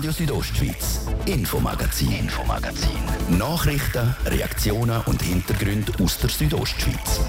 Radio Südostschweiz, Infomagazin, Infomagazin. Nachrichten, Reaktionen und Hintergründe aus der Südostschweiz.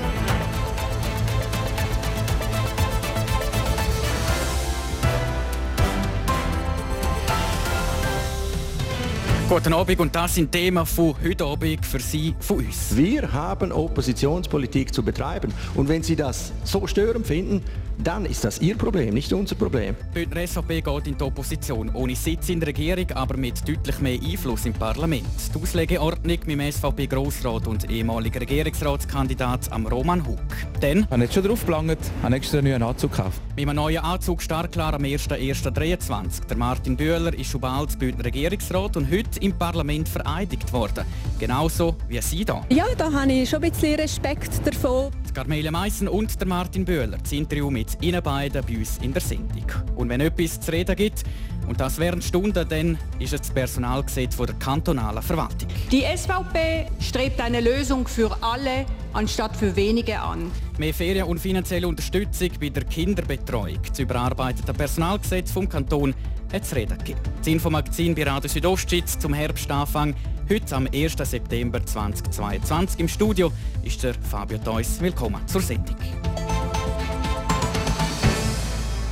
Guten Abend und das sind Themen von heute Abend für Sie, von uns. Wir haben Oppositionspolitik zu betreiben und wenn Sie das so störend finden, dann ist das Ihr Problem, nicht unser Problem. Die Bündner SVP geht in die Opposition, ohne Sitz in der Regierung, aber mit deutlich mehr Einfluss im Parlament. Die Auslegeordnung mit dem SVP-Grossrat und ehemaliger Regierungsratskandidat am Roman Huck. Dann habe jetzt schon drauf gelangt, habe extra einen neuen Anzug gekauft. Mit einem neuen Anzug stark klar am 1.1.23. Der Martin Bühler ist schon bald Bündner Regierungsrat und heute im Parlament vereidigt worden. Genauso wie Sie da. Ja, da habe ich schon ein bisschen Respekt davon. Carmelia Meissen und der Martin Bühler. Das Interview mit Ihnen beiden bei uns in der Sendung. Und wenn etwas zu reden gibt, und das während Stunden, dann ist es das Personalgesetz der kantonalen Verwaltung. Die SVP strebt eine Lösung für alle anstatt für wenige an. Mehr Ferien und finanzielle Unterstützung bei der Kinderbetreuung. Das überarbeitete Personalgesetz vom Kanton hat es reden gegeben. Das Infomagazin bei Radio Südostschweiz zum Herbstanfang. Heute am 1. September 2022 im Studio ist der Fabio Theus. Willkommen zur Sendung.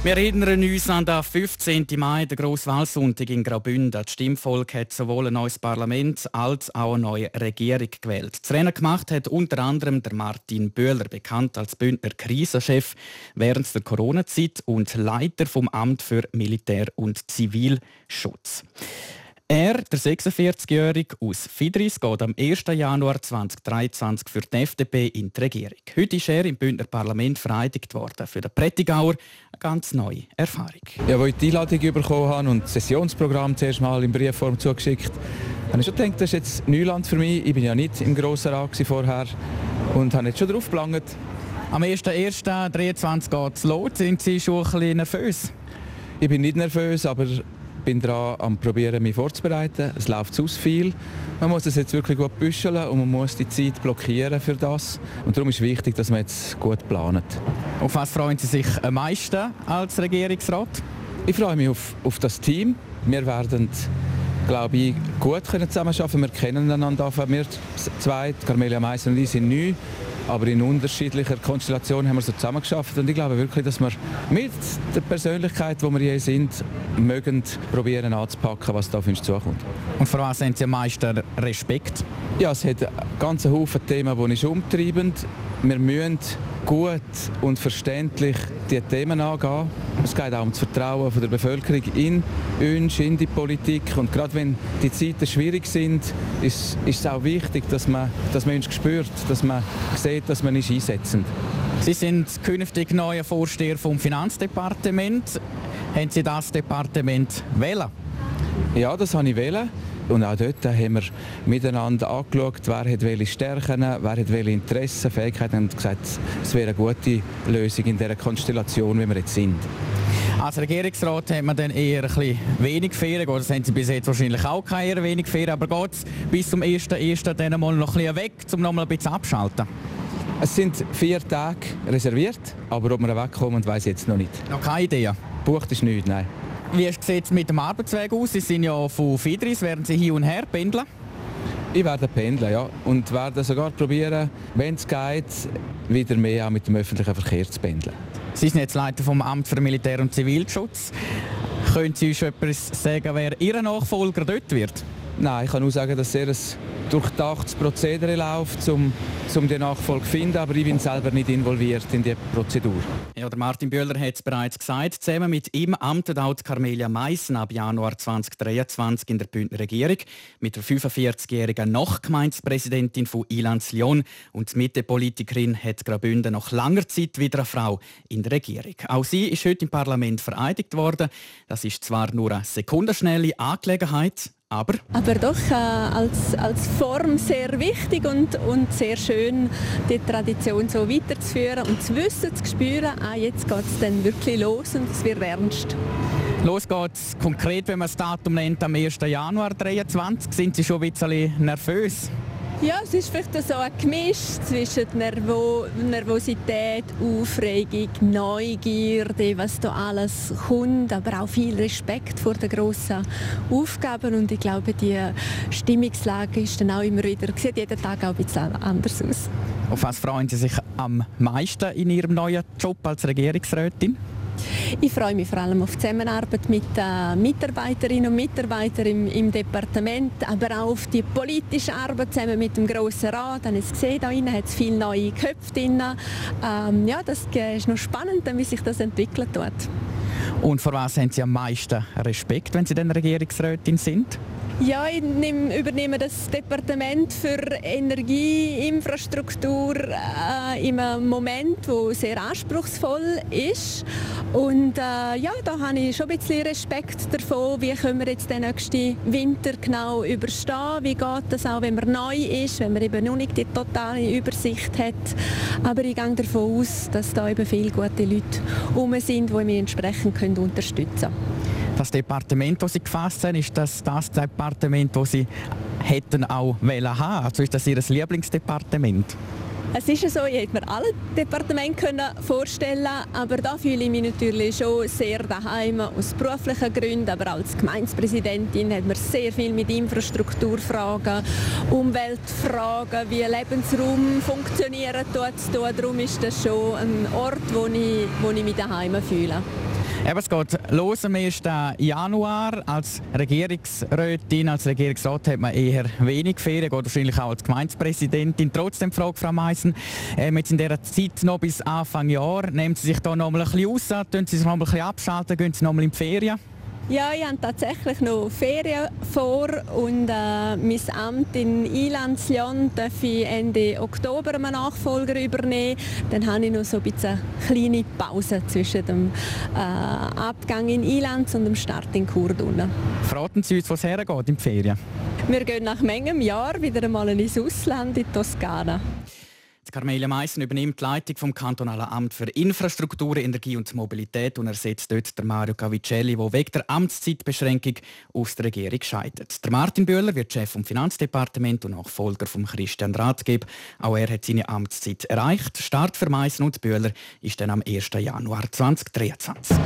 Wir erinnern uns an den 15. Mai, den Grosswahlsonntag in Graubünden. Das Stimmvolk hat sowohl ein neues Parlament als auch eine neue Regierung gewählt. Das Rennen gemacht hat unter anderem der Martin Böhler, bekannt als Bündner Krisenchef während der Corona-Zeit und Leiter vom Amt für Militär- und Zivilschutz. Er, der 46-Jährige aus Fidris, geht am 1. Januar 2023 für die FDP in die Regierung. Heute ist er im Bündner Parlament vereidigt worden. Für den Prättigauer eine ganz neue Erfahrung. Ja, als ich die Einladung bekommen habe und das Sessionsprogramm zuerst mal in Briefform zugeschickt, habe ich schon gedacht, das ist jetzt Neuland für mich. Ich bin ja nicht im Grossen Rat vorher und habe jetzt schon darauf gelangt. Am 1.1.23 geht es los. Sind Sie schon ein bisschen nervös? Ich bin nicht nervös, aber bin daran am probieren, mich vorzubereiten. Es läuft zu viel. Man muss es jetzt wirklich gut büscheln und man muss die Zeit blockieren für das. Und darum ist es wichtig, dass man jetzt gut plant. Auf was freuen Sie sich am meisten als Regierungsrat? Ich freue mich auf, auf das Team. Wir werden glaube ich, gut können zusammenarbeiten. Wir kennen einander. Wir zwei, Carmelia Meiser und ich, sind neu. Aber in unterschiedlicher Konstellation haben wir so zusammengeschafft und ich glaube wirklich, dass wir mit der Persönlichkeit, wo wir je sind, mögen probieren anzupacken, was da auf uns zukommt. Und vor was haben Sie am meisten Respekt? Ja, es hat ganz Haufen Themen, die uns umtreiben. Wir müssen gut und verständlich die Themen angehen. Es geht auch um das Vertrauen der Bevölkerung in uns, in die Politik. Und gerade wenn die Zeiten schwierig sind, ist, ist es auch wichtig, dass man, dass man uns spürt, dass man sieht, dass man uns einsetzen. Sie sind künftig neuer Vorsteher vom Finanzdepartement. Haben Sie das Departement wählen? Ja, das habe ich wählen. Und auch dort haben wir miteinander angeschaut, wer hat welche Stärken, wer hat welche Interessen, Fähigkeiten und gesagt, es wäre eine gute Lösung in dieser Konstellation, wie wir jetzt sind. Als Regierungsrat hat man dann eher ein bisschen wenig Ferien. Das haben Sie bis jetzt wahrscheinlich auch keine wenig Ferien. Aber geht es bis zum 1.1. dann mal noch ein bisschen weg, um noch mal ein bisschen abzuschalten? Es sind vier Tage reserviert, aber ob wir wegkommen, weiß ich jetzt noch nicht. Noch keine Idee? Bucht ist nichts, nein. Wie sieht es mit dem Arbeitsweg aus? Sie sind ja von Fidris, werden Sie hier und her pendeln? Ich werde pendeln, ja. Und werde sogar probieren, wenn es geht, wieder mehr mit dem öffentlichen Verkehr zu pendeln. Sie sind jetzt Leiter vom Amt für Militär- und Zivilschutz. Können Sie uns etwas sagen, wer Ihr Nachfolger dort wird? Nein, ich kann nur sagen, dass er ein durchdachtes Prozedere läuft, um, um die Nachfolge zu finden, aber ich bin selber nicht involviert in die Prozedur. Ja, der Martin Bühler hat es bereits gesagt. Zusammen mit ihm amtet auch Carmelia Meissen ab Januar 2023 in der Bündner Regierung mit der 45-jährigen Nachgemeinspräsidentin von Ilanz Lyon und Mitte-Politikerin hat Graubünden nach langer Zeit wieder eine Frau in der Regierung. Auch sie ist heute im Parlament vereidigt worden. Das ist zwar nur eine sekundenschnelle Angelegenheit, aber? Aber doch äh, als, als Form sehr wichtig und, und sehr schön, die Tradition so weiterzuführen und zu wissen, zu spüren, ah, jetzt geht es dann wirklich los und es wird ernst. Los geht's konkret, wenn man das Datum nennt, am 1. Januar 2023. Sind Sie schon ein bisschen nervös? Ja, es ist vielleicht so ein Gemisch zwischen Nervo Nervosität, Aufregung, Neugierde, was da alles kommt, aber auch viel Respekt vor den grossen Aufgaben und ich glaube, die Stimmungslage ist dann auch immer wieder, sieht jeden Tag auch ein bisschen anders aus. Auf was freuen Sie sich am meisten in Ihrem neuen Job als Regierungsrätin? Ich freue mich vor allem auf die Zusammenarbeit mit den Mitarbeiterinnen und Mitarbeitern im, im Departement, aber auch auf die politische Arbeit zusammen mit dem Grossen Rat. Dann es gesehen, da hat es viele neue Köpfe drin. Ähm, ja, das ist noch spannend, wie sich das entwickelt wird. Und vor was haben Sie am meisten Respekt, wenn Sie dann Regierungsrätin sind? Ja, ich nehm, übernehme das Departement für Energieinfrastruktur äh, in einem Moment, wo sehr anspruchsvoll ist. Und äh, ja, da habe ich schon ein bisschen Respekt davon, wie können wir jetzt den nächsten Winter genau überstehen. Wie geht das auch, wenn man neu ist, wenn man eben noch nicht die totale Übersicht hat. Aber ich gehe davon aus, dass da eben viele gute Leute herum sind, die mich entsprechend können unterstützen können. Das Departement, das Sie gefasst haben, ist das das Departement, das Sie hätten auch wollen haben? Also ist das Ihr Lieblingsdepartement? Es ist so, ich hätte mir alle Departemente vorstellen aber da fühle ich mich natürlich schon sehr daheim, aus beruflichen Gründen, aber als Gemeindepräsidentin hat man sehr viel mit Infrastrukturfragen, Umweltfragen, wie Lebensraum funktionieren tut. Darum ist das schon ein Ort, wo ich, wo ich mich daheim fühle. Eben, es geht los am 1. Januar. Als Regierungsrätin, als Regierungsrat hat man eher wenig Ferien, geht wahrscheinlich auch als Gemeindepräsidentin. Trotzdem Frage, Frau Meissen, ähm, jetzt in dieser Zeit noch bis Anfang Jahr, nehmen Sie sich da noch mal ein bisschen raus, tun Sie sich noch mal ein bisschen abschalten, gehen Sie noch mal in die Ferien? Ja, ich habe tatsächlich noch Ferien vor und äh, mein Amt in Ilandsjon darf ich Ende Oktober einen Nachfolger übernehmen. Dann habe ich noch so ein bisschen kleine Pause zwischen dem äh, Abgang in Ilanz und dem Start in Kurdun. Verraten Sie uns, wo es hergeht in die Ferien? Wir gehen nach Mengem Jahr wieder einmal ins Ausland, in Toskana. Carmelia Meissen übernimmt die Leitung vom kantonalen Amt für Infrastruktur, Energie und Mobilität und ersetzt dort der Mario Cavicelli, der wegen der Amtszeitbeschränkung aus der Regierung scheitert. Der Martin Bühler wird Chef vom Finanzdepartement und Nachfolger von Christian Rathgeb. Auch er hat seine Amtszeit erreicht. Start für Meissen und Bühler ist dann am 1. Januar 2023.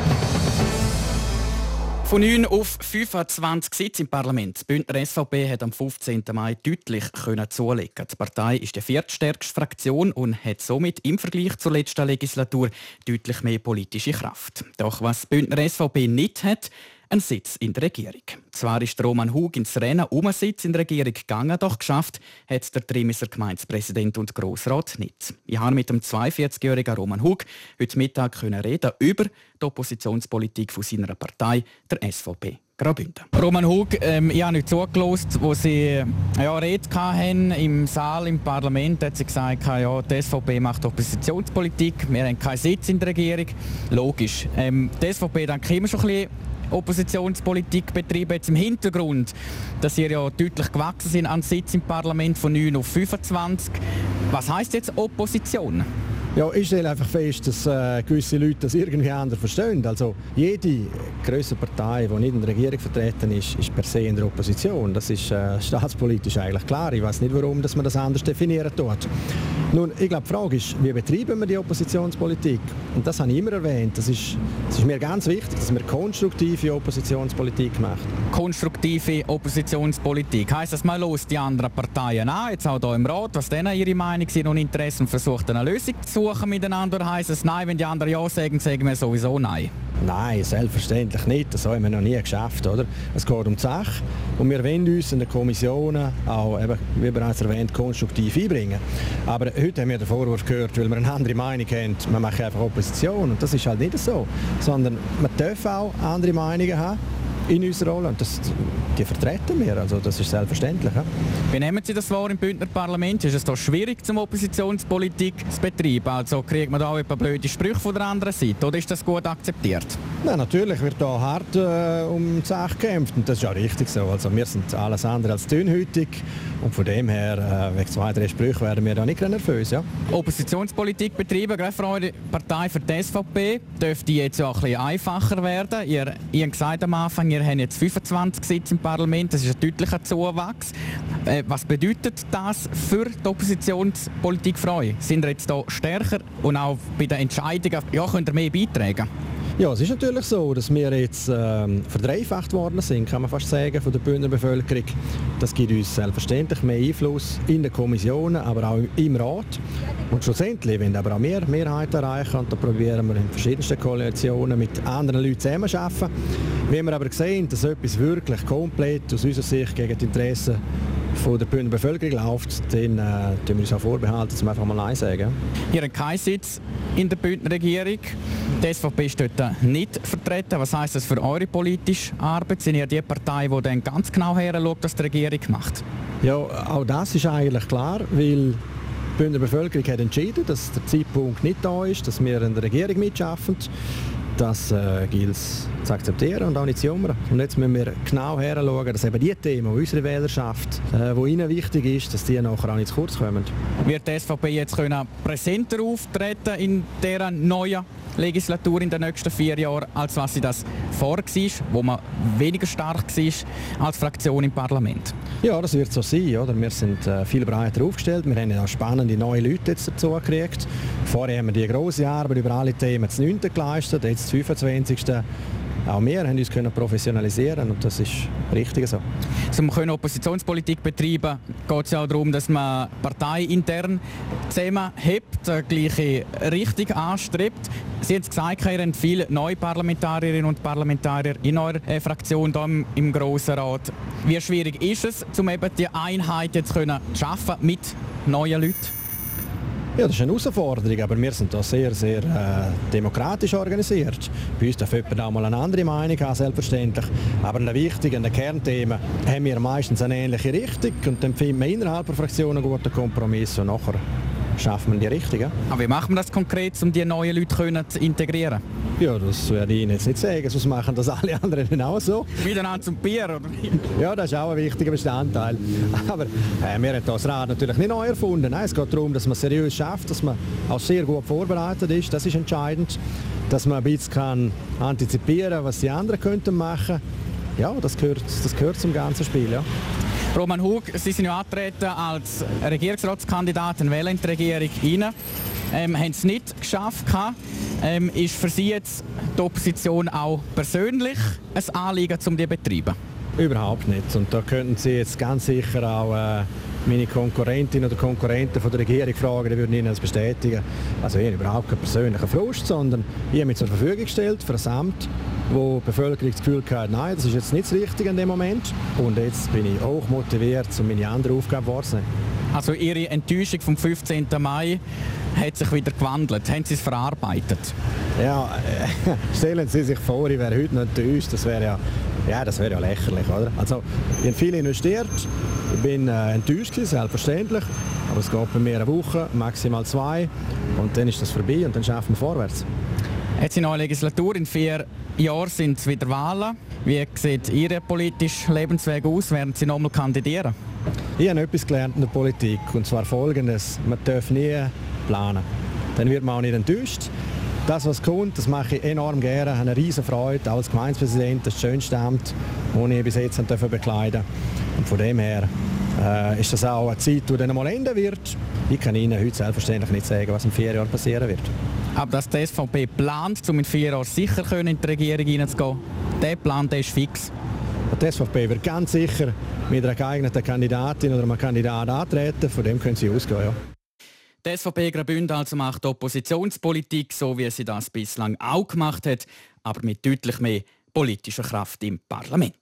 Von 9 auf 25 Sitze im Parlament. Die Bündner SVP hat am 15. Mai deutlich zulegen. Die Partei ist die viertstärkste Fraktion und hat somit im Vergleich zur letzten Legislatur deutlich mehr politische Kraft. Doch was die Bündner SVP nicht hat, einen Sitz in der Regierung. Zwar ist Roman Hug ins Rennen um einen Sitz in der Regierung gegangen, doch geschafft hat der Trimiser Gemeindepräsident und Grossrat nicht. Ich habe mit dem 42-jährigen Roman Hug heute Mittag reden über die Oppositionspolitik von seiner Partei, der SVP. Graubünden. Roman Hug, ähm, ich habe nicht zugelassen, wo Sie ja, Rede hatten im Saal im Parlament, hat sie gesagt, ja, die SVP macht Oppositionspolitik, wir haben keinen Sitz in der Regierung. Logisch. Ähm, die SVP ich immer schon ein bisschen Oppositionspolitik betrieben, jetzt im Hintergrund, dass ihr ja deutlich gewachsen sind an Sitz im Parlament von 9 auf 25. Was heißt jetzt Opposition? Ja, ich stelle einfach fest, dass äh, gewisse Leute das irgendwie anders verstehen. Also jede größere Partei, die nicht in der Regierung vertreten ist, ist per se in der Opposition. Das ist äh, staatspolitisch eigentlich klar. Ich weiß nicht, warum dass man das anders definieren tut. Nun, ich glaube, die Frage ist, wie betreiben wir die Oppositionspolitik? Und das habe ich immer erwähnt. Das ist, das ist mir ganz wichtig, dass man konstruktive Oppositionspolitik macht. Konstruktive Oppositionspolitik. Heißt das mal los die anderen Parteien an, jetzt auch hier im Rat, was denen ihre Meinung sind und Interessen versucht eine Lösung zu suchen miteinander, heißt es nein, wenn die anderen ja sagen, sagen wir sowieso nein. Nein, selbstverständlich nicht. Das haben wir noch nie geschafft. Oder? Es geht um die Sache und wir wollen uns in den Kommissionen auch, eben, wie bereits erwähnt, konstruktiv einbringen. Aber heute haben wir den Vorwurf gehört, weil wir eine andere Meinung haben, man macht einfach Opposition. Und das ist halt nicht so. Sondern man darf auch andere Meinungen haben in unserer Rolle. Und das, die vertreten wir, also das ist selbstverständlich. Ja. Wie nehmen Sie das wahr im Bündner Parlament? Ist es da schwierig, zum Oppositionspolitik zu betreiben? Also kriegt man da auch ein paar blöde Sprüche von der anderen Seite oder ist das gut akzeptiert? Nein, natürlich wird da hart äh, um die Sache gekämpft und das ist ja richtig so. Also wir sind alles andere als dünnhütig und von dem her, äh, wegen zwei, drei Sprüche werden wir da nicht nervös. Ja. Oppositionspolitik betreiben, gerade für eure Partei, für die SVP, dürfte jetzt auch ein bisschen einfacher werden. Ihr, ihr gesagt am Anfang, Wir haben jetzt 25 Sitze im Parlament, das ist ein deutlicher Zuwachs. Äh, was bedeutet das für die Oppositionspolitik euch? Sind ihr jetzt hier stärker und auch bei den Entscheidungen ja, könnt ihr mehr beitragen? Ja, es ist natürlich so, dass wir jetzt ähm, verdreifacht worden sind, kann man fast sagen, von der Bündner Bevölkerung. Das gibt uns selbstverständlich mehr Einfluss in den Kommissionen, aber auch im Rat. Und schlussendlich wir aber auch mehr Mehrheit erreichen und da probieren wir in verschiedensten Koalitionen mit anderen Leuten zusammenzuarbeiten. Wenn wir aber sehen, dass etwas wirklich komplett aus unserer Sicht gegen die Interessen von der Bündner Bevölkerung läuft, dann äh, tun wir uns auch vorbehalten, dass wir einfach mal Nein sagen. Ihr habt keinen Sitz in der Bündner Regierung. Die SVP ist dort nicht vertreten. Was heisst das für eure politische Arbeit? Sind ihr die Partei, die dann ganz genau her schaut, was die Regierung macht? Ja, auch das ist eigentlich klar, weil die Bündner Bevölkerung hat entschieden, dass der Zeitpunkt nicht da ist, dass wir in der Regierung mitschaffen. Das äh, gilt es zu akzeptieren und auch nicht zu jammern. Und jetzt müssen wir genau herschauen, dass eben die Themen, die unsere Wählerschaft, äh, wo ihnen wichtig ist, dass die nachher auch nicht zu kurz kommen. Wird die SVP jetzt können präsenter auftreten in dieser neuen Legislatur in den nächsten vier Jahren, als was sie das vor war, wo man weniger stark war als Fraktion im Parlament? Ja, das wird so sein. Oder? Wir sind äh, viel breiter aufgestellt. Wir haben ja spannende neue Leute jetzt dazu gekriegt. Vorher haben wir die große Arbeit über alle Themen zu 9. geleistet, jetzt 25. Auch wir haben uns können professionalisieren und das ist richtig so. Um Oppositionspolitik betreiben geht es ja auch darum, dass man parteiintern zusammenhebt, die gleiche Richtung anstrebt. Sie haben gesagt, ihr habt viele neue Parlamentarierinnen und Parlamentarier in eurer äh, Fraktion hier im, Grossen Rat. Wie schwierig ist es, um eben die Einheit jetzt können schaffen mit neuen Leuten? Ja, das ist eine Herausforderung, aber wir sind da sehr, sehr äh, demokratisch organisiert. Bei uns darf jemand auch mal eine andere Meinung haben, selbstverständlich. Aber in den wichtigen Kernthemen haben wir meistens eine ähnliche Richtung und dann finden wir innerhalb der Fraktion einen guten Kompromiss und nachher schaffen wir die richtige. Aber wie machen wir das konkret, um die neuen Leute zu integrieren? Ja, das werde ich Ihnen jetzt nicht sagen, sonst machen das alle anderen auch so. Miteinander zum Bier, oder Ja, das ist auch ein wichtiger Bestandteil. Aber äh, wir haben das Rad natürlich nicht neu erfunden. Nein, es geht darum, dass man seriös schafft, dass man auch sehr gut vorbereitet ist. Das ist entscheidend. Dass man ein bisschen kann antizipieren kann, was die anderen könnten machen könnten. Ja, das gehört, das gehört zum ganzen Spiel. Ja. Roman Hug, Sie sind ja angetreten als Regierungsratskandidat in die Regierung rein. Ähm, haben es nicht geschafft. Ähm, ist für Sie jetzt die Opposition auch persönlich ein Anliegen, um die zu betreiben? Überhaupt nicht. Und da könnten Sie jetzt ganz sicher auch äh, meine Konkurrentinnen oder Konkurrenten von der Regierung fragen, die würden Ihnen das bestätigen. Also ich habe überhaupt keinen persönlichen Frust, sondern ich habe mich zur Verfügung gestellt für ein Amt, wo die Bevölkerung das Gefühl hat, nein, das ist jetzt nicht das Richtige in dem Moment. Und jetzt bin ich auch motiviert, um meine andere Aufgabe wahrzunehmen. Also Ihre Enttäuschung vom 15. Mai hat sich wieder gewandelt. Haben Sie es verarbeitet? Ja, äh, stellen Sie sich vor, ich wäre heute noch enttäuscht. Das wäre ja, ja, das wäre ja lächerlich, oder? Also, ich habe viel investiert. Ich bin äh, enttäuscht, selbstverständlich. Aber es geht bei mir eine Woche, maximal zwei. Und dann ist das vorbei und dann schaffen wir vorwärts. Jetzt in neue Legislatur, in vier Jahren sind es wieder Wahlen. Wie sieht Ihr politischer Lebensweg aus? Werden Sie nochmal kandidieren? Ich habe etwas gelernt in der Politik, und zwar folgendes. Man darf nie planen. Dann wird man auch nicht enttäuscht. Das, was kommt, das mache ich enorm gerne. Ich habe eine riesen Freude als Gemeindepräsident, das schönste Amt, das ich bis jetzt bekleiden durfte. Und von dem her äh, ist das auch eine Zeit, die dann mal enden wird. Ich kann Ihnen heute selbstverständlich nicht sagen, was in vier Jahren passieren wird. Aber dass die SVP plant, um in vier Jahren sicher in die Regierung hineinzugehen, der Plan der ist fix. Die SVP wird ganz sicher mit einer geeigneten Kandidatin oder einem Kandidaten antreten. Von dem können Sie ausgehen. Ja. Die SVP Graubünden also macht Oppositionspolitik, so wie sie das bislang auch gemacht hat, aber mit deutlich mehr politischer Kraft im Parlament.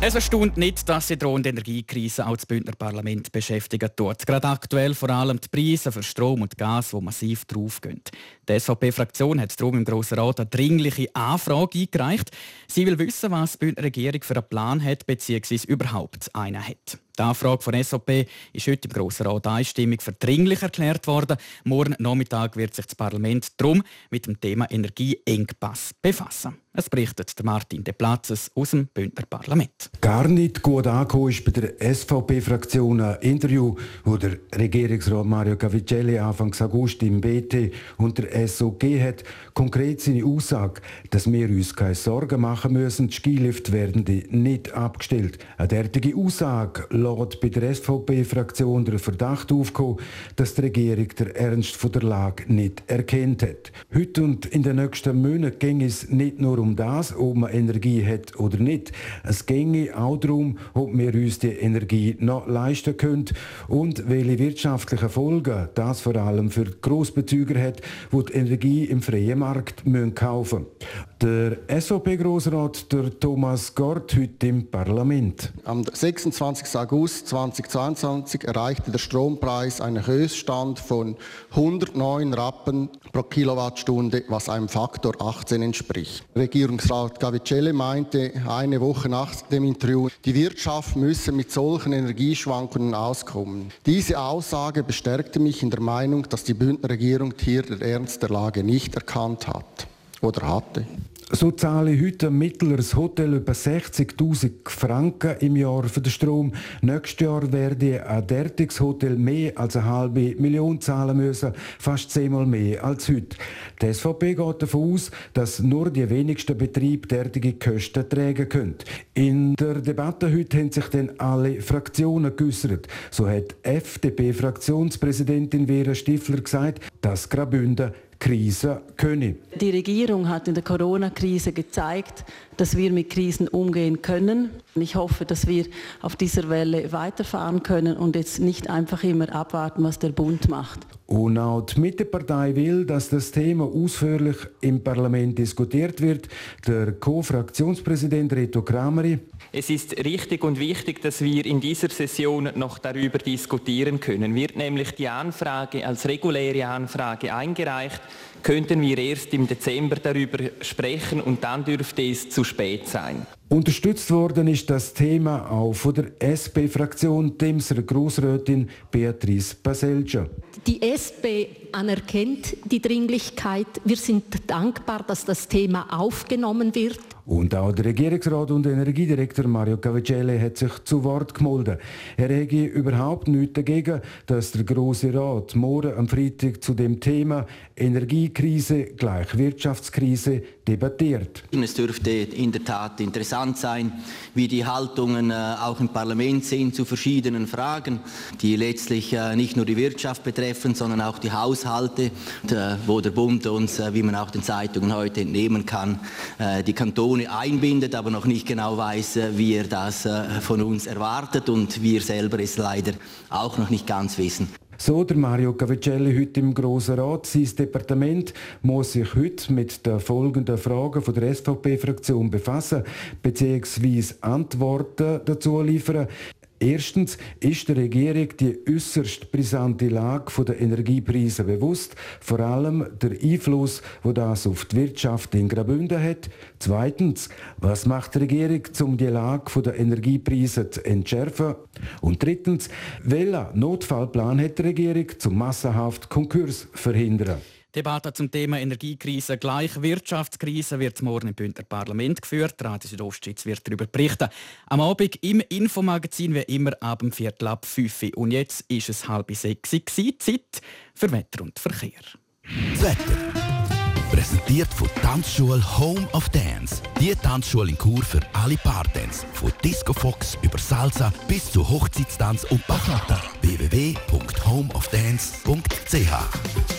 Es erstaunt nicht, dass die drohende Energiekrise auch das Bündner Parlament beschäftigen tut. Gerade aktuell vor allem die Preise für Strom und Gas, die massiv draufgehen. Die SVP-Fraktion hat darum im Grossen Rat eine dringliche Anfrage eingereicht. Sie will wissen, was die Bündner Regierung für einen Plan hat bzw. überhaupt einen hat. Die Anfrage von SOP ist heute im Grossen Rat einstimmig für dringlich erklärt worden. Morgen Nachmittag wird sich das Parlament darum mit dem Thema Energieengpass befassen. Es berichtet Martin De Platzes aus dem Bündner Parlament. Gar nicht gut angekommen ist bei der SVP-Fraktion ein Interview, wo der Regierungsrat Mario Cavicelli Anfang August im BT und der SOG hat konkret seine Aussage, dass wir uns keine Sorgen machen müssen, die Skilift werden nicht abgestellt. Eine derartige Aussage lässt bei der SVP-Fraktion der Verdacht aufkommen, dass die Regierung den Ernst von der Lage nicht erkennt hat. Heute und in den nächsten Monaten ging es nicht nur um das, ob man Energie hat oder nicht. Es ginge auch darum, ob wir uns die Energie noch leisten können und welche wirtschaftlichen Folgen das vor allem für Grossbezüger hat, die die Energie im freien Markt kaufen müssen. Der SVP-Grossrat Thomas Gort heute im Parlament. Am 26. August 2022 erreichte der Strompreis einen Höchststand von 109 Rappen pro Kilowattstunde, was einem Faktor 18 entspricht. Regierungsrat Gavicelli meinte eine Woche nach dem Interview, die Wirtschaft müsse mit solchen Energieschwankungen auskommen. Diese Aussage bestärkte mich in der Meinung, dass die Bündner Regierung hier den Ernst der Lage nicht erkannt hat oder hatte. So zahle heute ein mittleres Hotel über 60.000 Franken im Jahr für den Strom. Nächstes Jahr werde ein derartiges Hotel mehr als eine halbe Million zahlen müssen, fast zehnmal mehr als heute. Die SVP geht davon aus, dass nur die wenigsten Betriebe derartige Kosten tragen können. In der Debatte heute haben sich dann alle Fraktionen geäußert. So hat FDP-Fraktionspräsidentin Vera Stifler gesagt, dass Graubünden Krise können. Die Regierung hat in der Corona-Krise gezeigt, dass wir mit Krisen umgehen können. Ich hoffe, dass wir auf dieser Welle weiterfahren können und jetzt nicht einfach immer abwarten, was der Bund macht. Und auch die Mittepartei will, dass das Thema ausführlich im Parlament diskutiert wird. Der Co-Fraktionspräsident Reto Krameri. Es ist richtig und wichtig, dass wir in dieser Session noch darüber diskutieren können. Wird nämlich die Anfrage als reguläre Anfrage eingereicht, könnten wir erst im Dezember darüber sprechen und dann dürfte es zu spät sein. Unterstützt worden ist das Thema auch von der SP-Fraktion, Demser Grossrätin Beatrice Baselja. Die SP anerkennt die Dringlichkeit. Wir sind dankbar, dass das Thema aufgenommen wird. Und auch der Regierungsrat und Energiedirektor Mario Cavicelli hat sich zu Wort gemeldet. Er hätte überhaupt nichts dagegen, dass der Große Rat morgen am Freitag zu dem Thema Energiekrise gleich Wirtschaftskrise debattiert. Es dürfte in der Tat interessant sein, wie die Haltungen äh, auch im Parlament sind zu verschiedenen Fragen, die letztlich äh, nicht nur die Wirtschaft betreffen, sondern auch die Haushalte, äh, wo der Bund uns, wie man auch den Zeitungen heute entnehmen kann, die Kantone einbindet, aber noch nicht genau weiß, wie er das von uns erwartet und wir selber es leider auch noch nicht ganz wissen. So der Mario Cavicelli heute im Grossen Rat. Sein Departement muss sich heute mit den folgenden Fragen von der SVP-Fraktion befassen bzw. Antworten dazu liefern. Erstens ist der Regierung die äußerst brisante Lage der Energiepreise bewusst, vor allem der Einfluss, wo das auf die Wirtschaft in Graubünden hat. Zweitens, was macht die Regierung, um die Lage der Energiepreise zu entschärfen? Und drittens, welchen Notfallplan hat die Regierung zum massenhaft Konkurs verhindern? Debatte zum Thema Energiekrise gleich Wirtschaftskrise wird morgen im Bündner Parlament geführt. Radio Südostschweiz wird darüber berichten. Am Abend im Infomagazin wie immer ab dem Viertel ab 5 Uhr. Und jetzt ist es halb sechs Zeit für Wetter und Verkehr. Wetter. Präsentiert von Tanzschule Home of Dance. Die Tanzschule in Kur für alle Partens. Von Disco Fox über Salsa bis zu Hochzeitstanz und Bachata. www.homeofdance.ch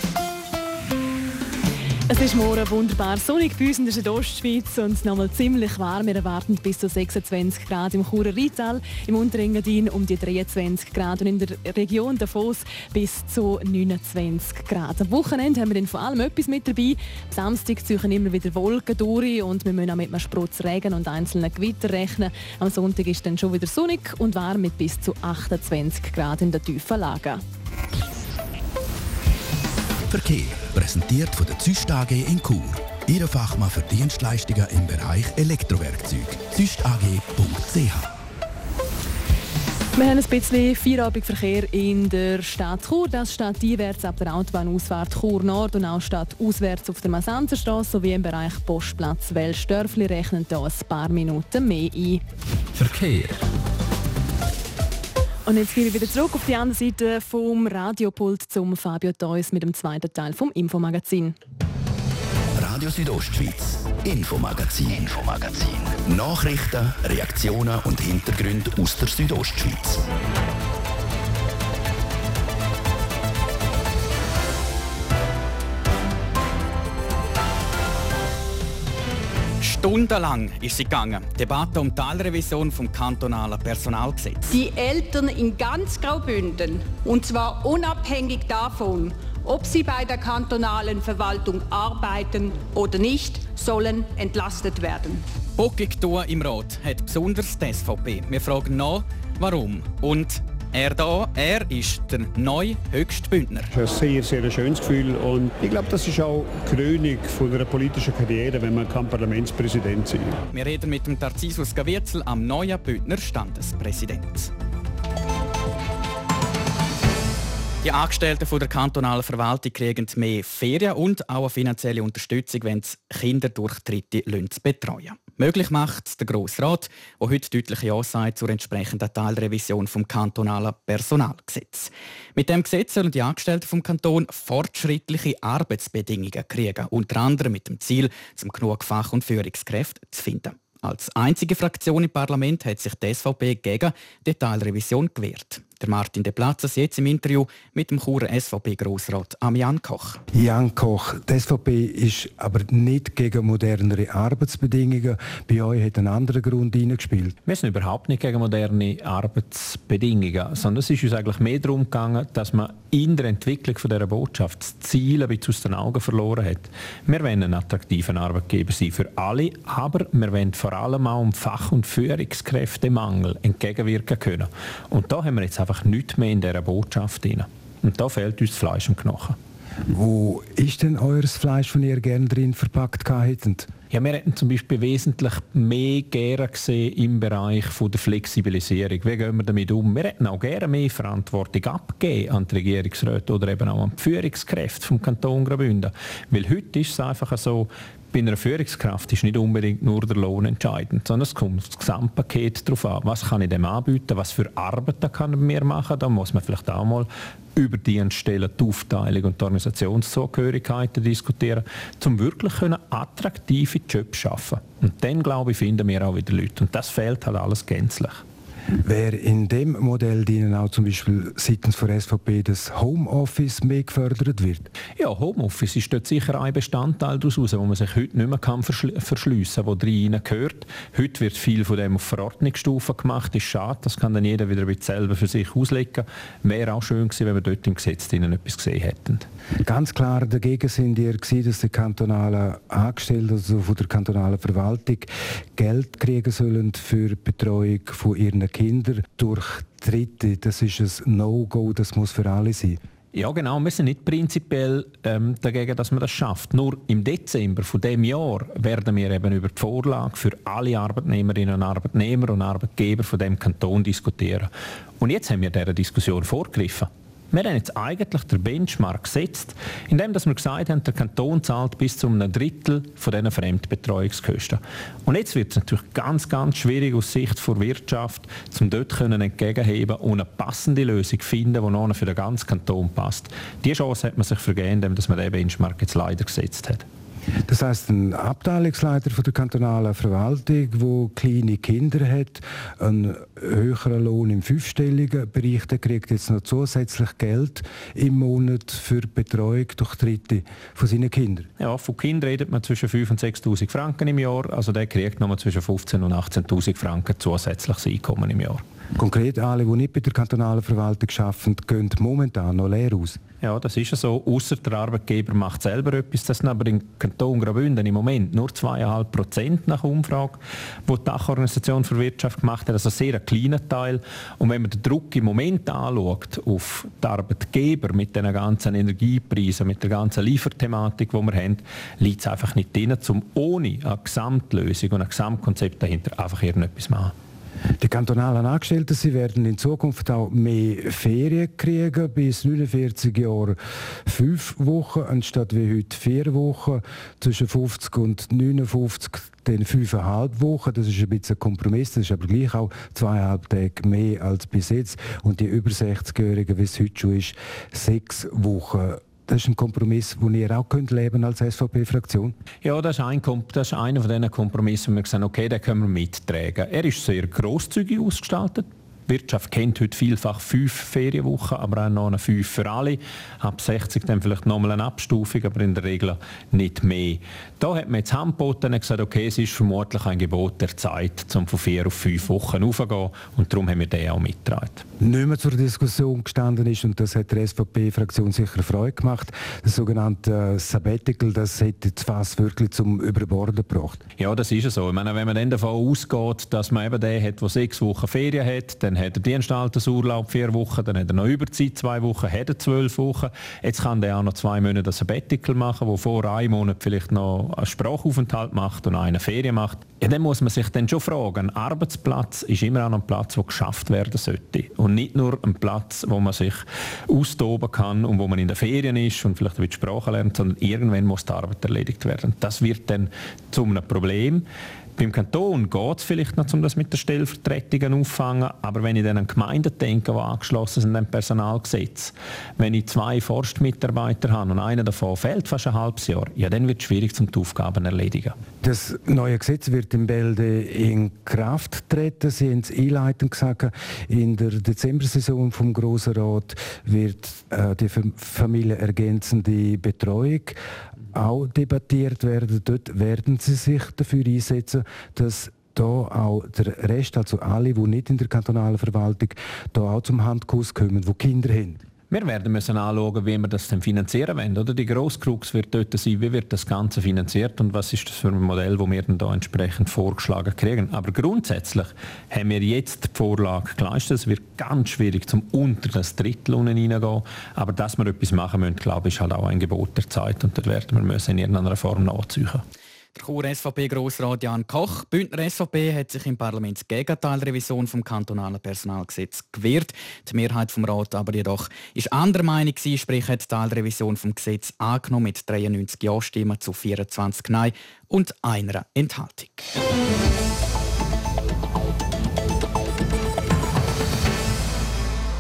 es ist morgen wunderbar sonnig bei uns in der Südostschweiz und nochmal ziemlich warm. Wir erwarten bis zu 26 Grad im Churer Rheintal, im Unterengadin um die 23 Grad und in der Region Davos bis zu 29 Grad. Am Wochenende haben wir dann vor allem etwas mit dabei. Am Samstag ziehen immer wieder Wolken durch und wir müssen auch mit einem Sprutz Regen und einzelnen Gewitter rechnen. Am Sonntag ist dann schon wieder sonnig und warm mit bis zu 28 Grad in der tiefen Lage. Verkehr präsentiert von der Züst AG in Chur. Ihre Fachmann für Dienstleistungen im Bereich Elektrowerkzeug. züstag.ch wir haben ein bisschen Feierabendverkehr in der Stadt Chur. Das steht einwärts ab der Autobahnausfahrt Chur Nord und auch steht auswärts auf der Masanzerstraße sowie im Bereich Postplatz Welsdörfli rechnen da ein paar Minuten mehr ein. Verkehr. Und jetzt gehe ich wieder zurück auf die andere Seite vom Radiopult zum Fabio Theus mit dem zweiten Teil vom Infomagazin. Radio Südostschweiz, Infomagazin, Infomagazin. Nachrichten, Reaktionen und Hintergründe aus der Südostschweiz. Stundenlang ist sie gegangen. Debatte um Teilrevision vom kantonalen Personalgesetz. Die Eltern in ganz Graubünden, und zwar unabhängig davon, ob sie bei der kantonalen Verwaltung arbeiten oder nicht, sollen entlastet werden. Bockig im Rat hat besonders die SVP. Wir fragen nach, warum und er da, er ist der neue Höchstbündner. Das ist ein sehr, sehr schönes Gefühl und ich glaube, das ist auch die Krönung von einer politischen Karriere, wenn man kann Parlamentspräsident sein kann. Wir reden mit dem Tarzisus Gawirzel am neuen Bündner Standespräsident. Die Angestellten von der kantonalen Verwaltung kriegen mehr Ferien und auch eine finanzielle Unterstützung, wenn sie Kinder durch Dritte betreuen Möglich macht der Grosse Rat, der heute deutlich Ja sagt zur entsprechenden Teilrevision vom kantonalen Personalgesetz. Mit dem Gesetz sollen die Angestellten vom Kanton fortschrittliche Arbeitsbedingungen kriegen, unter anderem mit dem Ziel, zum genug Fach- und Führungskräfte zu finden. Als einzige Fraktion im Parlament hat sich die SVP gegen die Teilrevision gewehrt. Der Martin De Platzes jetzt im Interview mit dem Churer SVP-Grossrat Jan Koch. Jan Koch, die SVP ist aber nicht gegen modernere Arbeitsbedingungen. Bei euch hat ein anderer Grund hineingespielt. Wir sind überhaupt nicht gegen moderne Arbeitsbedingungen, sondern es ist uns eigentlich mehr darum gegangen, dass man in der Entwicklung von dieser Botschaft das Ziel ein bisschen aus den Augen verloren hat. Wir wollen ein attraktiver Arbeitgeber sein für alle, aber wir wollen vor allem auch um Fach- und Führungskräftemangel entgegenwirken können. Und da haben wir jetzt einfach nichts mehr in dieser Botschaft drin. Und da fehlt uns das Fleisch im Knochen. Wo ist denn euer Fleisch, das ihr gerne drin verpackt hättet? Ja, wir hätten zum Beispiel wesentlich mehr gerne gesehen im Bereich von der Flexibilisierung. Wie gehen wir damit um? Wir hätten auch gerne mehr Verantwortung abgeben an die Regierungsräte oder eben auch an die Führungskräfte vom Kanton Graubünden. Weil heute ist es einfach so, bei einer Führungskraft ist nicht unbedingt nur der Lohn entscheidend, sondern es kommt das Gesamtpaket darauf an. Was kann ich dem anbieten? Was für Arbeit kann er mir machen? Da muss man vielleicht auch mal über die Stellen die Aufteilung und die Organisationszugehörigkeiten diskutieren, um wirklich attraktive Jobs zu schaffen. Und dann, glaube ich, finden wir auch wieder Leute. Und das fehlt halt alles gänzlich. Wäre in dem Modell dienen auch zum Beispiel seitens der SVP das Homeoffice mehr gefördert wird? Ja, Homeoffice ist dort sicher ein Bestandteil daraus, wo man sich heute nicht mehr kann verschliessen kann, wo rein gehört. Heute wird viel von dem auf Verordnungsstufe gemacht. Das ist schade, das kann dann jeder wieder selber für sich auslegen. Wäre auch schön gewesen, wenn wir dort im Gesetz etwas gesehen hätten. Ganz klar dagegen sind ihr gewesen, dass die kantonalen Angestellten, also von der kantonalen Verwaltung, Geld kriegen sollen für die Betreuung von ihren Kindern durch Dritte. Das ist ein No-Go, das muss für alle sein. Ja, genau. Wir sind nicht prinzipiell ähm, dagegen, dass man das schafft. Nur im Dezember von dem Jahr werden wir eben über die Vorlage für alle Arbeitnehmerinnen und Arbeitnehmer und Arbeitgeber von dem Kanton diskutieren. Und jetzt haben wir dieser Diskussion vorgegriffen. Wir haben jetzt eigentlich den Benchmark gesetzt, indem wir gesagt haben, der Kanton zahlt bis zu einem Drittel von diesen Fremdbetreuungskosten. Und jetzt wird es natürlich ganz, ganz schwierig aus Sicht der Wirtschaft, um dort können entgegenheben und eine passende Lösung finden, die noch für den ganzen Kanton passt. Diese Chance hat man sich vergeben, indem man diesen Benchmark jetzt leider gesetzt hat. Das heißt, ein Abteilungsleiter von der kantonalen Verwaltung, der kleine Kinder hat, einen höheren Lohn im fünfstelligen Bereich, der kriegt jetzt noch zusätzlich Geld im Monat für die Betreuung durch Dritte von seinen Kindern. Ja, von Kindern redet man zwischen 5.000 und 6.000 Franken im Jahr. Also der kriegt noch zwischen 15.000 und 18.000 Franken zusätzliches Einkommen im Jahr. Konkret alle, die nicht bei der kantonalen Verwaltung arbeiten, gehen momentan noch leer aus. Ja, das ist ja so. Außer der Arbeitgeber macht selber etwas. Das sind aber im Kanton Graubünden im Moment nur 2,5 Prozent nach Umfrage, wo die Dachorganisation für Wirtschaft gemacht hat. Also sehr ein kleiner Teil. Und wenn man den Druck im Moment anschaut auf die Arbeitgeber mit den ganzen Energiepreisen, mit der ganzen Lieferthematik, die wir haben, liegt es einfach nicht drin, um ohne eine Gesamtlösung und ein Gesamtkonzept dahinter einfach irgendetwas machen. Die kantonalen Angestellten sie werden in Zukunft auch mehr Ferien kriegen, bis 49 Jahre fünf Wochen anstatt wie heute vier Wochen, zwischen 50 und 59 dann fünfeinhalb Wochen. Das ist ein bisschen ein Kompromiss, das ist aber gleich auch zweieinhalb Tage mehr als bis jetzt. Und die über 60-Jährigen, wie es heute schon ist, sechs Wochen das ist ein Kompromiss, den ihr auch könnt leben als SVP-Fraktion? Ja, das ist, ein, das ist einer von diesen Kompromissen, wo wir gesagt haben, okay, den können wir mittragen. Er ist sehr großzügig ausgestaltet. Die Wirtschaft kennt heute vielfach fünf Ferienwochen, aber auch noch eine fünf für alle. Ab 60 dann vielleicht nochmal eine Abstufung, aber in der Regel nicht mehr. Da hat man jetzt angeboten und gesagt, okay, es ist vermutlich ein Gebot der Zeit, um von vier auf fünf Wochen aufzugehen und darum haben wir den auch mitgetragen. Nicht mehr zur Diskussion gestanden ist, und das hat der SVP-Fraktion sicher Freude gemacht, das sogenannte Sabbatical, das hätte das Fass wirklich zum Überborden gebracht. Ja, das ist so. Ich meine, wenn man dann davon ausgeht, dass man eben den hat, der sechs Wochen Ferien hat, dann hat der Dienstaltersurlaub vier Wochen, dann hat er noch Überzeit zwei Wochen, hat er zwölf Wochen. Jetzt kann der auch noch zwei Monate ein Sabbatical machen, wo vor einem Monat vielleicht noch einen Sprachaufenthalt macht und eine Ferien macht. Ja, dann muss man sich dann schon fragen, ein Arbeitsplatz ist immer auch ein Platz, der geschafft werden sollte. Und nicht nur ein Platz, wo man sich austoben kann und wo man in den Ferien ist und vielleicht die Sprache lernt, sondern irgendwann muss die Arbeit erledigt werden. Das wird dann zu einem Problem. Beim Kanton geht es vielleicht noch, um das mit der Stellvertretung auffangen, aber wenn ich dann an Gemeinden denke, die angeschlossen sind am Personalgesetz, wenn ich zwei Forstmitarbeiter habe und einer davon fehlt fast ein halbes Jahr, ja, dann wird es schwierig, um die Aufgaben zu erledigen. Das neue Gesetz wird in Bälde in Kraft treten. Sie haben es einleitend gesagt, in der Dezember-Saison vom Grossen Rat wird äh, die familienergänzende Betreuung auch debattiert werden. Dort werden Sie sich dafür einsetzen, dass da auch der Rest, also alle, die nicht in der kantonalen Verwaltung, da auch zum Handkuss kommen, die Kinder haben. Wir werden müssen anschauen, wie wir das denn finanzieren wollen. Oder die Grosskrux wird dort sein, wie wird das Ganze finanziert und was ist das für ein Modell, das wir dann da entsprechend vorgeschlagen kriegen. Aber grundsätzlich haben wir jetzt die Vorlage geleistet. Es wird ganz schwierig, zum unter das Drittel hineingehen. Aber dass wir etwas machen müssen, glaube ich, ist halt auch ein Gebot der Zeit und dort werden wir müssen in irgendeiner Form nachziehen. Der Chur-SVP-Grossrat Jan Koch. Bündner SVP hat sich im Parlament gegen Teilrevision vom kantonalen Personalgesetz gewehrt. Die Mehrheit vom Rat aber jedoch ist anderer Meinung gewesen, sprich hat die Teilrevision vom Gesetz angenommen mit 93 Ja-Stimmen zu 24 Nein und einer Enthaltung.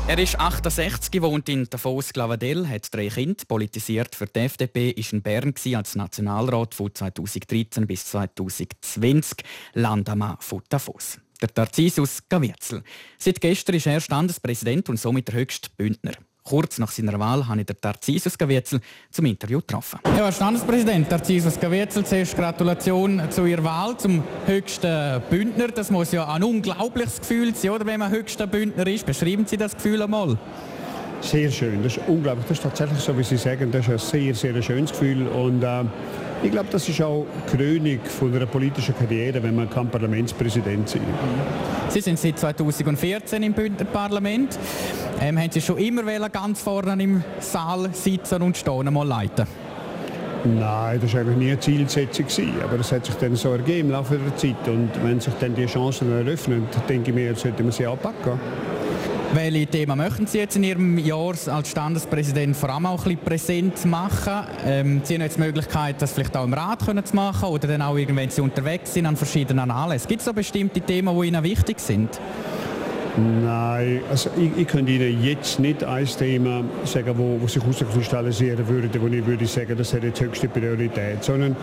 Er ist 68, wohnt in Davos Glavadell, hat drei Kinder, politisiert für die FDP, ist in Bern als Nationalrat von 2013 bis 2020, Landamann von Davos. Der Tarcisius Gawierzel. Seit gestern ist er Standespräsident und somit der höchste Bündner. Kurz nach seiner Wahl habe ich den Tarcisius Gavietzel zum Interview getroffen. Ja, Herr Standespräsident Tarcisius Gavietzel, zuerst Gratulation zu Ihrer Wahl zum höchsten Bündner. Das muss ja ein unglaubliches Gefühl sein, oder, wenn man höchster Bündner ist. Beschreiben Sie das Gefühl einmal. Sehr schön, das ist unglaublich. Das ist tatsächlich so, wie Sie sagen, das ist ein sehr, sehr schönes Gefühl. Und, äh, ich glaube, das ist auch Krönung von einer politischen Karriere, wenn man kann Parlamentspräsident sein kann. Sie sind seit 2014 im Bündner Parlament. Ähm, haben Sie schon immer ganz vorne im Saal sitzen und stehen, mal leiten? Nein, das war eigentlich nie eine Zielsetzung. Aber es hat sich dann so ergeben im Laufe der Zeit. Und wenn sich dann die Chancen eröffnen, denke ich mir, sollte man sie anpacken. Welche Themen möchten Sie jetzt in Ihrem Jahr als Standespräsident vor allem auch ein bisschen präsent machen? Ähm, Sie haben jetzt die Möglichkeit, das vielleicht auch im Rat können zu machen oder dann auch, wenn Sie unterwegs sind, an verschiedenen Anlässen. Gibt es so bestimmte Themen, die Ihnen wichtig sind? Nein, also ich, ich könnte Ihnen jetzt nicht ein Thema sagen, wo, wo sich herauskristallisieren würde, wo ich würde sagen, das hat jetzt höchste Priorität, sondern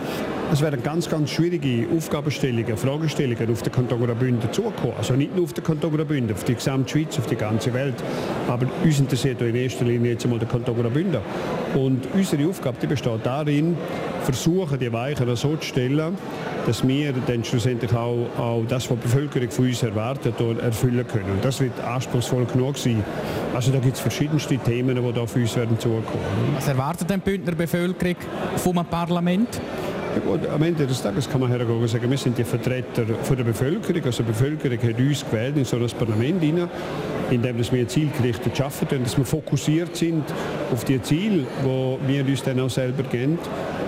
es werden ganz, ganz schwierige Aufgabenstellungen, Fragestellungen auf den Kanton Graubünden zukommen. Also nicht nur auf den Kanton Graubünden, auf die gesamte Schweiz, auf die ganze Welt. Aber uns interessiert in erster Linie jetzt einmal der Kanton Graubünden. Und unsere Aufgabe die besteht darin, versuchen, die Weichen so zu stellen, dass wir dann schlussendlich auch, auch das, was die Bevölkerung von uns erwartet, erfüllen können. Und das wird anspruchsvoll genug sein. Also da gibt es verschiedenste Themen, die da für uns werden zukommen. Was erwartet denn die Bündner Bevölkerung vom Parlament? Gut, am Ende des Tages kann man hergehen und sagen, wir sind die Vertreter von der Bevölkerung. Also die Bevölkerung hat uns gewählt in so ein Parlament hinein, indem wir zielgerichtet arbeiten, dass wir fokussiert sind auf die Ziele, die wir uns dann auch selber geben.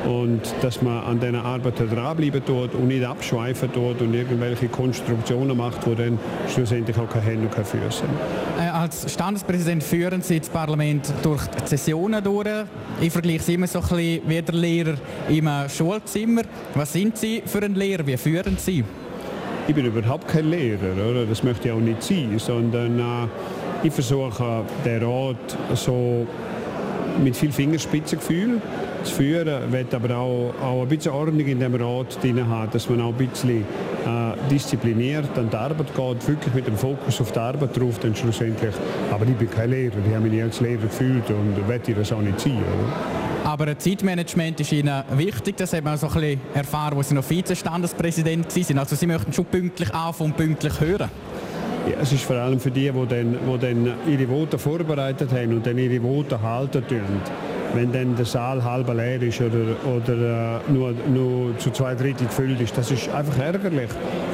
Und dass man an dieser Arbeit dranbleiben tut und nicht abschweifen tut und irgendwelche Konstruktionen macht, die dann schlussendlich auch keine Hände und keine Füße haben. Äh, als Standespräsident führen Sie das Parlament durch die Sessionen durch. Ich vergleiche Sie immer so ein bisschen wie der Lehrer im Schulzimmer. Was sind Sie für ein Lehrer? Wie führen Sie? Ich bin überhaupt kein Lehrer, oder? das möchte ich auch nicht sein, sondern äh, ich versuche den Rat so mit viel Fingerspitzengefühl zu führen, will aber auch, auch ein bisschen Ordnung in dem Rat drin haben, dass man auch ein bisschen äh, diszipliniert an die Arbeit geht, wirklich mit dem Fokus auf die Arbeit drauf, dann schlussendlich. Aber ich bin kein Lehrer, ich habe mich nie als Lehrer gefühlt und werde das auch nicht sein. Oder? Aber Zeitmanagement ist Ihnen wichtig, das haben wir so ein bisschen erfahren, als Sie noch Vizestandespräsident waren. Also Sie möchten schon pünktlich anfangen und pünktlich hören. Ja, es ist vor allem für die, die dann, die dann ihre Voten vorbereitet haben und dann ihre Voten halten tun wenn dann der Saal halb leer ist oder, oder äh, nur, nur zu zwei Drittel gefüllt ist. Das ist einfach ärgerlich.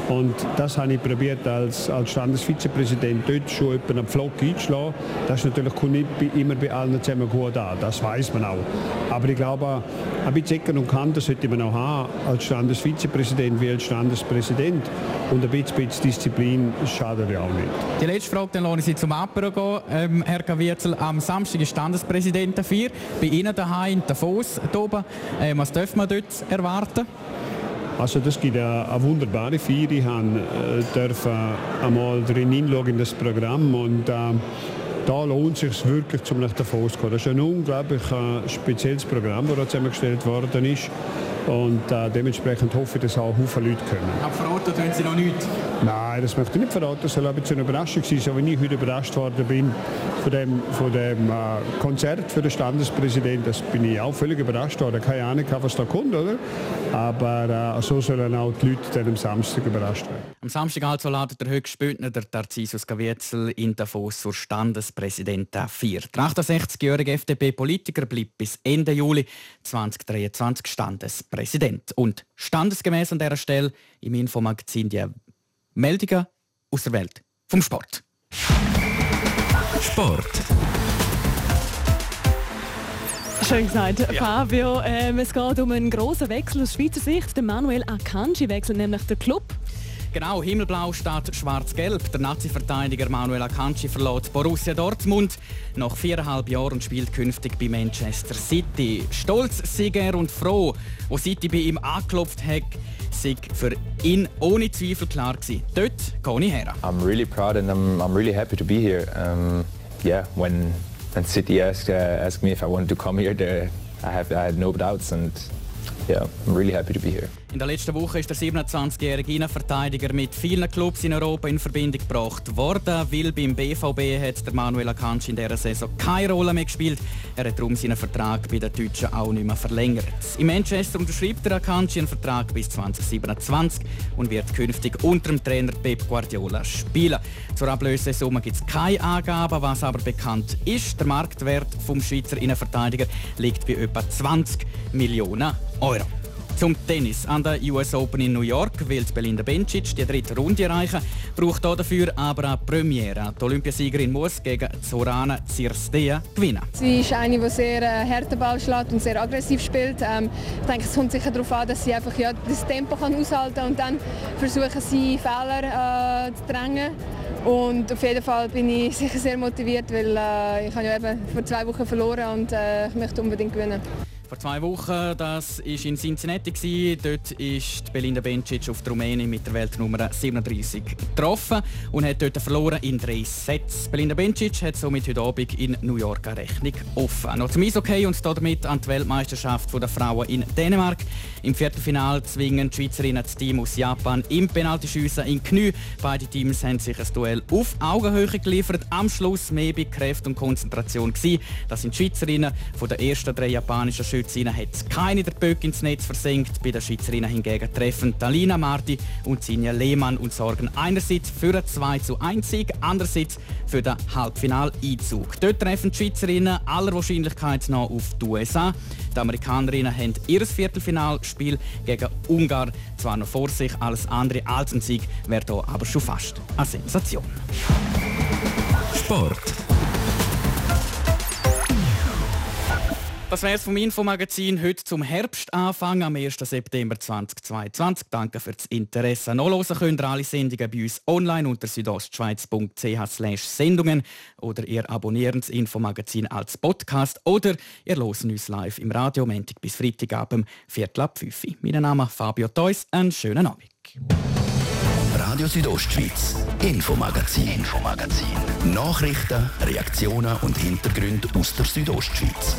Und das habe ich probiert als, als Standesvizepräsident dort schon einen Pflock einzuschlagen. Das ist natürlich nicht immer bei allen zusammen gut an, das weiß man auch. Aber ich glaube, ein bisschen Ecken und Kanten sollte man auch haben als Standesvizepräsident wie als Standespräsident. Und ein bisschen, Disziplin schadet ja auch nicht. Die letzte Frage, dann lasse ich Sie zum Apero gehen. Ähm, Herr Gawierzel, am Samstag ist Standespräsident dafür bei Ihnen daheim in Davos oben. Äh, was dürfen wir dort erwarten? Also das gibt eine, eine wunderbare Feier. Ich äh, einmal drin hinschauen in das Programm und äh, da lohnt es sich wirklich, zum nach Davos zu gehen. Das ist ein unglaublich äh, spezielles Programm, das zusammengestellt worden ist. Und äh, dementsprechend hoffe ich, dass auch viele Leute kommen. Aber verraten tun Sie noch nichts? Nein, das möchte ich nicht verraten. Das soll ein bisschen eine Überraschung sein, so wie ich heute überrascht worden bin von dem, von dem äh, Konzert für den Standespräsidenten. Das bin ich auch völlig überrascht worden. Keine Ahnung, was da kommt, oder? Aber äh, so sollen auch die Leute dann am Samstag überrascht werden. Am Samstag also ladet der Höchstbündner, der Tarcisius Gavietzel, in Davos zur Standespräsidenten 4. Der 68-jährige FDP-Politiker bleibt bis Ende Juli 2023 Standespräsident. Und standesgemäß an dieser Stelle im Infomagazin die Meldungen aus der Welt vom Sport. Sport. Schön gesagt, ja. Fabio. Ähm, es geht um einen grossen Wechsel aus Schweizer Sicht. Der Manuel Akanji wechselt nämlich den Club. Genau, Himmelblau statt Schwarz-Gelb. Der Nazi-Verteidiger Manuel Akanji verlässt Borussia Dortmund nach viereinhalb Jahren und spielt künftig bei Manchester City. Stolz, Sieger und froh, wo City bei ihm angeklopft hat, sei für ihn ohne Zweifel klar gewesen. Dort gehe ich her. I'm really proud and I'm, I'm really happy to be here. Um, yeah, when, when City asked, uh, asked me if I wanted to come here, there, I, have, I had no doubts and yeah, I'm really happy to be here. In der letzten Woche ist der 27-jährige Innenverteidiger mit vielen Clubs in Europa in Verbindung gebracht worden, weil beim BVB hat der Manuel Akanji in dieser Saison keine Rolle mehr gespielt. Er hat darum seinen Vertrag bei den Deutschen auch nicht mehr verlängert. In Manchester unterschreibt der Akanji einen Vertrag bis 2027 und wird künftig unter dem Trainer Pep Guardiola spielen. Zur Ablösesumme gibt es keine Angaben, was aber bekannt ist. Der Marktwert vom Schweizer Innenverteidiger liegt bei etwa 20 Millionen Euro. Zum Tennis. An der US Open in New York will Belinda Bencic die dritte Runde erreichen, braucht dafür aber eine Premiere. Die Olympiasiegerin muss gegen Zorana Cirstea gewinnen. Sie ist eine, die sehr äh, harten Ball schlägt und sehr aggressiv spielt. Ähm, ich denke, es kommt sicher darauf an, dass sie einfach ja, das Tempo kann aushalten kann und dann versuchen sie Fehler äh, zu drängen. Und auf jeden Fall bin ich sicher sehr motiviert, weil äh, ich habe ja eben vor zwei Wochen verloren und äh, ich möchte unbedingt gewinnen. Vor zwei Wochen, das war in Cincinnati. Dort ist Belinda Bencic auf die Rumänien mit der Weltnummer 37 getroffen und hat dort verloren in drei Sets. Belinda Bencic hat somit heute Abend in New York eine Rechnung offen. Noch zum Eishockey und damit an die Weltmeisterschaft der Frauen in Dänemark. Im Viertelfinal zwingen die Schweizerinnen das Team aus Japan im Penaltyschiessen in Knie. Beide Teams haben sich ein Duell auf Augenhöhe geliefert. Am Schluss mehr bei Kräfte und Konzentration. Das sind die Schweizerinnen von der ersten drei japanischen Schützinnen hat keine der Böcke ins Netz versenkt. Bei den Schweizerinnen hingegen treffen Talina Marti und Sinja Lehmann und sorgen einerseits für einen 2 zu 1 Sieg, andererseits für den Halbfinaleinzug. Dort treffen die Schweizerinnen aller Wahrscheinlichkeit nach auf die USA. Die Amerikanerinnen haben ihr Viertelfinalspiel gegen Ungarn zwar noch vor sich, alles andere als ein Sieg wäre hier aber schon fast eine Sensation. Sport. Das wäre es vom Infomagazin heute zum Herbstanfang am 1. September 2022. Danke für das Interesse. Nachlesen könnt ihr alle Sendungen bei uns online unter südostschweiz.ch Sendungen oder ihr abonniert das Infomagazin als Podcast oder ihr hört uns live im Radio Montag bis Freitagabend Viertel ab 5 Mein Name ist Fabio Theus. Einen schönen Abend. Radio Südostschweiz, Infomagazin, Infomagazin. Nachrichten, Reaktionen und Hintergründe aus der Südostschweiz.